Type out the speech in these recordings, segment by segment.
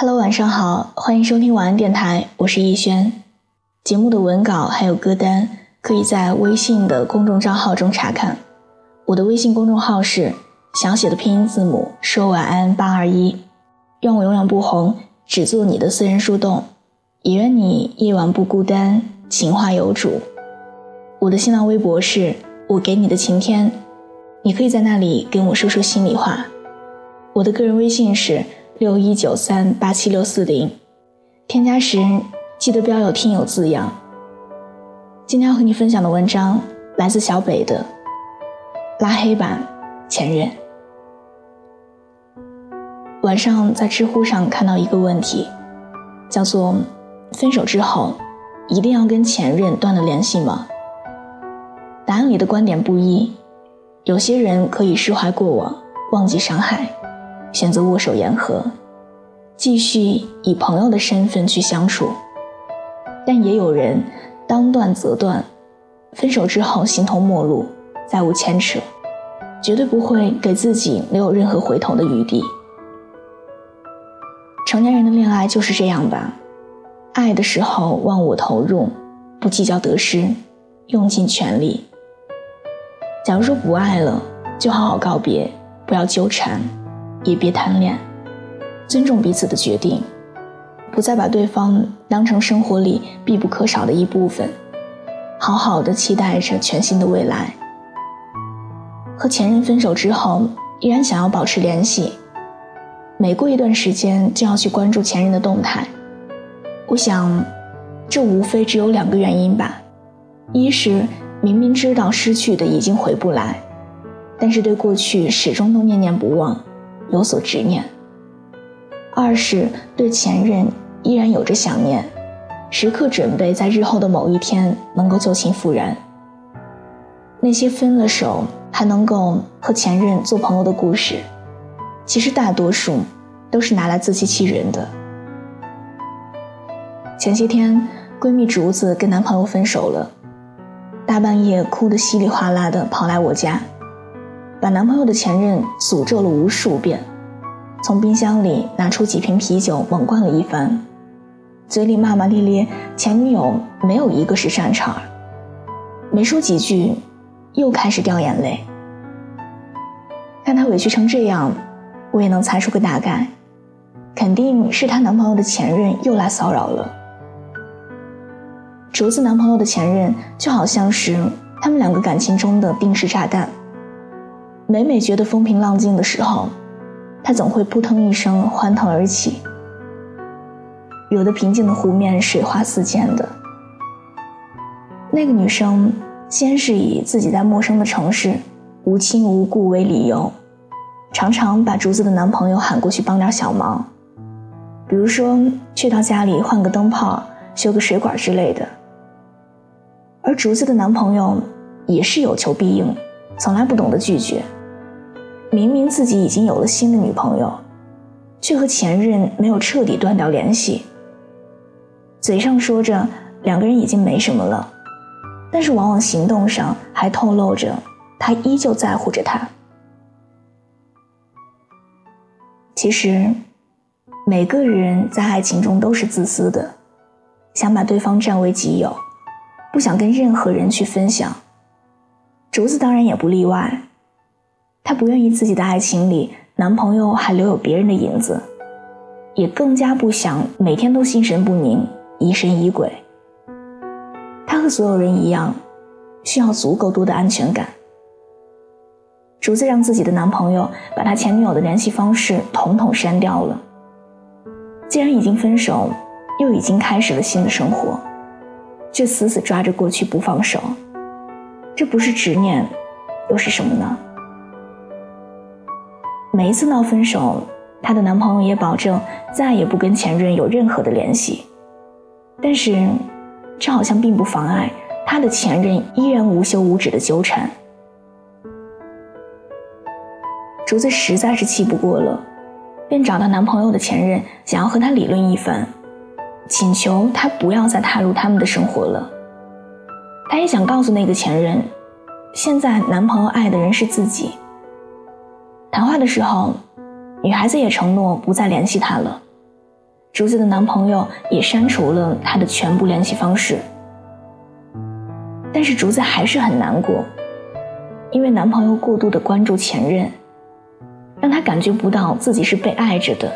Hello，晚上好，欢迎收听晚安电台，我是逸轩。节目的文稿还有歌单，可以在微信的公众账号中查看。我的微信公众号是小写的拼音字母说晚安八二一。愿我永远不红，只做你的私人树洞。也愿你夜晚不孤单，情话有主。我的新浪微博是我给你的晴天，你可以在那里跟我说说心里话。我的个人微信是。六一九三八七六四零，添加时记得标有“听友”字样。今天要和你分享的文章来自小北的《拉黑版前任》。晚上在知乎上看到一个问题，叫做“分手之后一定要跟前任断了联系吗？”答案里的观点不一，有些人可以释怀过往，忘记伤害。选择握手言和，继续以朋友的身份去相处，但也有人当断则断，分手之后形同陌路，再无牵扯，绝对不会给自己留有任何回头的余地。成年人的恋爱就是这样吧，爱的时候忘我投入，不计较得失，用尽全力。假如说不爱了，就好好告别，不要纠缠。也别贪恋，尊重彼此的决定，不再把对方当成生活里必不可少的一部分，好好的期待着全新的未来。和前任分手之后，依然想要保持联系，每过一段时间就要去关注前任的动态。我想，这无非只有两个原因吧：一是明明知道失去的已经回不来，但是对过去始终都念念不忘。有所执念。二是对前任依然有着想念，时刻准备在日后的某一天能够旧情复燃。那些分了手还能够和前任做朋友的故事，其实大多数都是拿来自欺欺人的。前些天，闺蜜竹子跟男朋友分手了，大半夜哭得稀里哗啦的跑来我家。把男朋友的前任诅咒了无数遍，从冰箱里拿出几瓶啤酒猛灌了一番，嘴里骂骂咧咧，前女友没有一个是善茬。没说几句，又开始掉眼泪。看她委屈成这样，我也能猜出个大概，肯定是她男朋友的前任又来骚扰了。竹子男朋友的前任就好像是他们两个感情中的定时炸弹。每每觉得风平浪静的时候，他总会扑腾一声欢腾而起，惹得平静的湖面水花四溅的。那个女生先是以自己在陌生的城市无亲无故为理由，常常把竹子的男朋友喊过去帮点小忙，比如说去到家里换个灯泡、修个水管之类的。而竹子的男朋友也是有求必应，从来不懂得拒绝。明明自己已经有了新的女朋友，却和前任没有彻底断掉联系。嘴上说着两个人已经没什么了，但是往往行动上还透露着他依旧在乎着她。其实，每个人在爱情中都是自私的，想把对方占为己有，不想跟任何人去分享。竹子当然也不例外。她不愿意自己的爱情里男朋友还留有别人的影子，也更加不想每天都心神不宁、疑神疑鬼。她和所有人一样，需要足够多的安全感。竹子让自己的男朋友把他前女友的联系方式统统删掉了。既然已经分手，又已经开始了新的生活，却死死抓着过去不放手，这不是执念，又是什么呢？每一次闹分手，她的男朋友也保证再也不跟前任有任何的联系。但是，这好像并不妨碍她的前任依然无休无止的纠缠。竹子实在是气不过了，便找到男朋友的前任，想要和他理论一番，请求他不要再踏入他们的生活了。她也想告诉那个前任，现在男朋友爱的人是自己。谈话的时候，女孩子也承诺不再联系他了，竹子的男朋友也删除了她的全部联系方式。但是竹子还是很难过，因为男朋友过度的关注前任，让她感觉不到自己是被爱着的，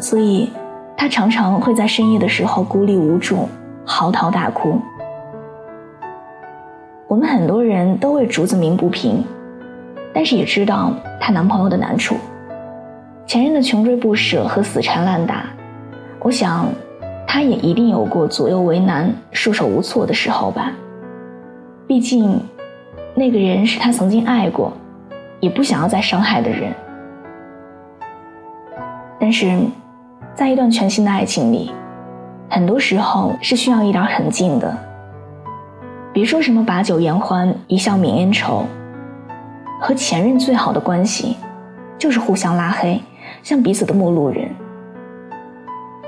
所以她常常会在深夜的时候孤立无助，嚎啕大哭。我们很多人都为竹子鸣不平，但是也知道她男朋友的难处，前任的穷追不舍和死缠烂打，我想，她也一定有过左右为难、束手无措的时候吧。毕竟，那个人是她曾经爱过，也不想要再伤害的人。但是，在一段全新的爱情里，很多时候是需要一点狠劲的。别说什么把酒言欢，一笑泯恩仇。和前任最好的关系，就是互相拉黑，像彼此的陌路人。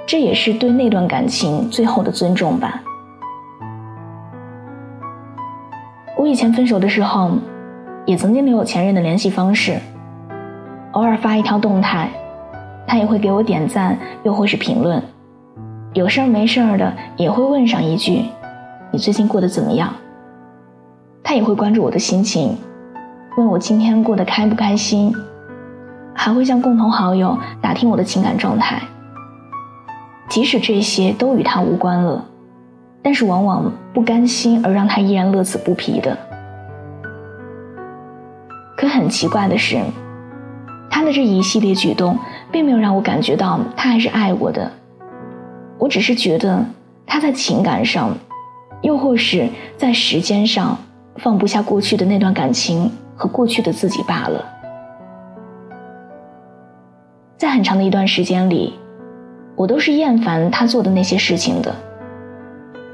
这也是对那段感情最后的尊重吧。我以前分手的时候，也曾经留有前任的联系方式，偶尔发一条动态，他也会给我点赞，又或是评论。有事儿没事儿的，也会问上一句。你最近过得怎么样？他也会关注我的心情，问我今天过得开不开心，还会向共同好友打听我的情感状态。即使这些都与他无关了，但是往往不甘心而让他依然乐此不疲的。可很奇怪的是，他的这一系列举动并没有让我感觉到他还是爱我的，我只是觉得他在情感上。又或是在时间上放不下过去的那段感情和过去的自己罢了。在很长的一段时间里，我都是厌烦他做的那些事情的。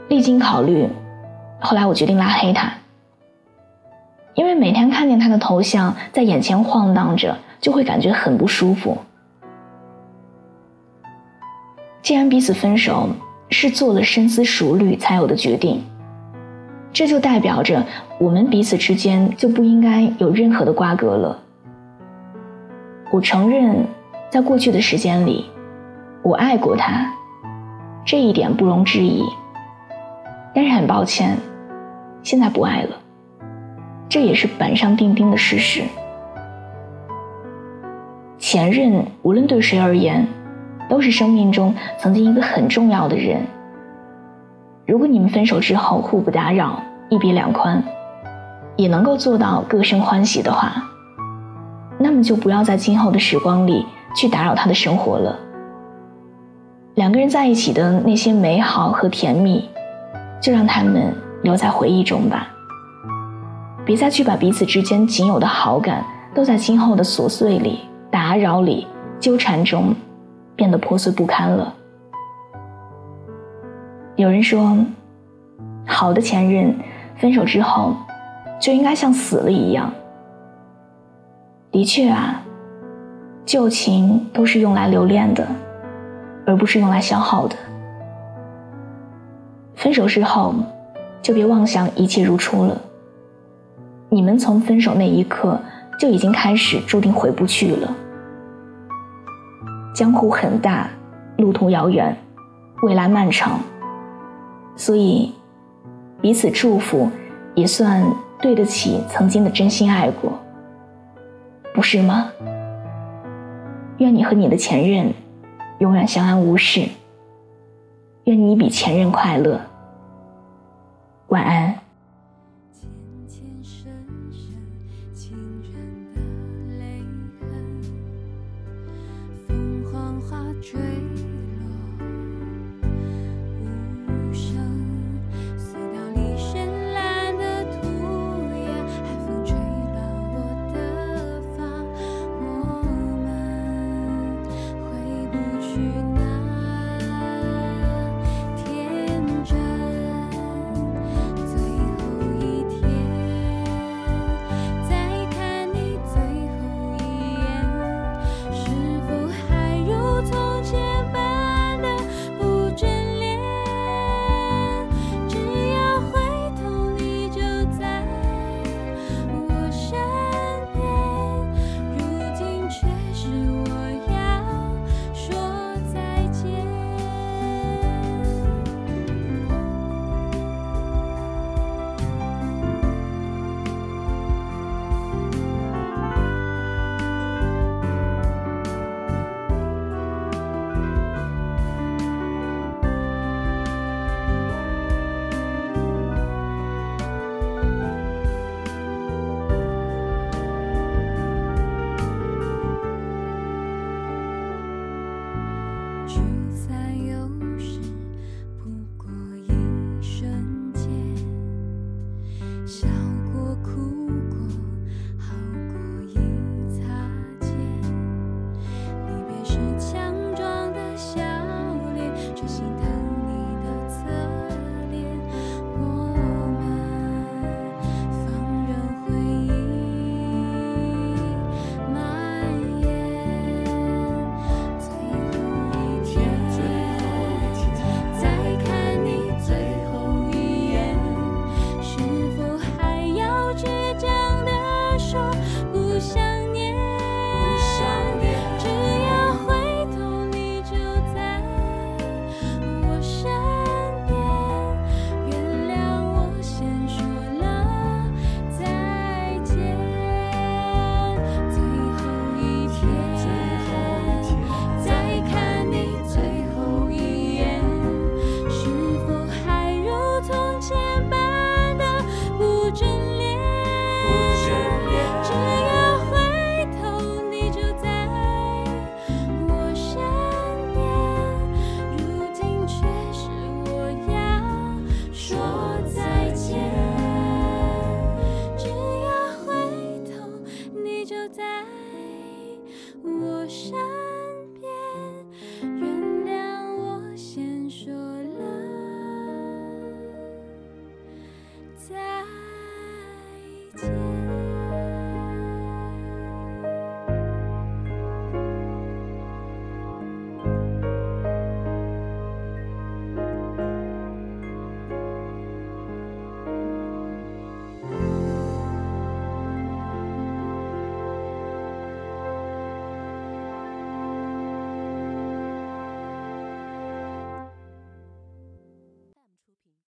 历经考虑，后来我决定拉黑他，因为每天看见他的头像在眼前晃荡着，就会感觉很不舒服。既然彼此分手。是做了深思熟虑才有的决定，这就代表着我们彼此之间就不应该有任何的瓜葛了。我承认，在过去的时间里，我爱过他，这一点不容置疑。但是很抱歉，现在不爱了，这也是板上钉钉的事实。前任无论对谁而言。都是生命中曾经一个很重要的人。如果你们分手之后互不打扰，一别两宽，也能够做到各生欢喜的话，那么就不要在今后的时光里去打扰他的生活了。两个人在一起的那些美好和甜蜜，就让他们留在回忆中吧。别再去把彼此之间仅有的好感，都在今后的琐碎里、打扰里、纠缠中。变得破碎不堪了。有人说，好的前任分手之后就应该像死了一样。的确啊，旧情都是用来留恋的，而不是用来消耗的。分手之后，就别妄想一切如初了。你们从分手那一刻就已经开始注定回不去了。江湖很大，路途遥远，未来漫长。所以，彼此祝福，也算对得起曾经的真心爱过，不是吗？愿你和你的前任永远相安无事。愿你比前任快乐。晚安。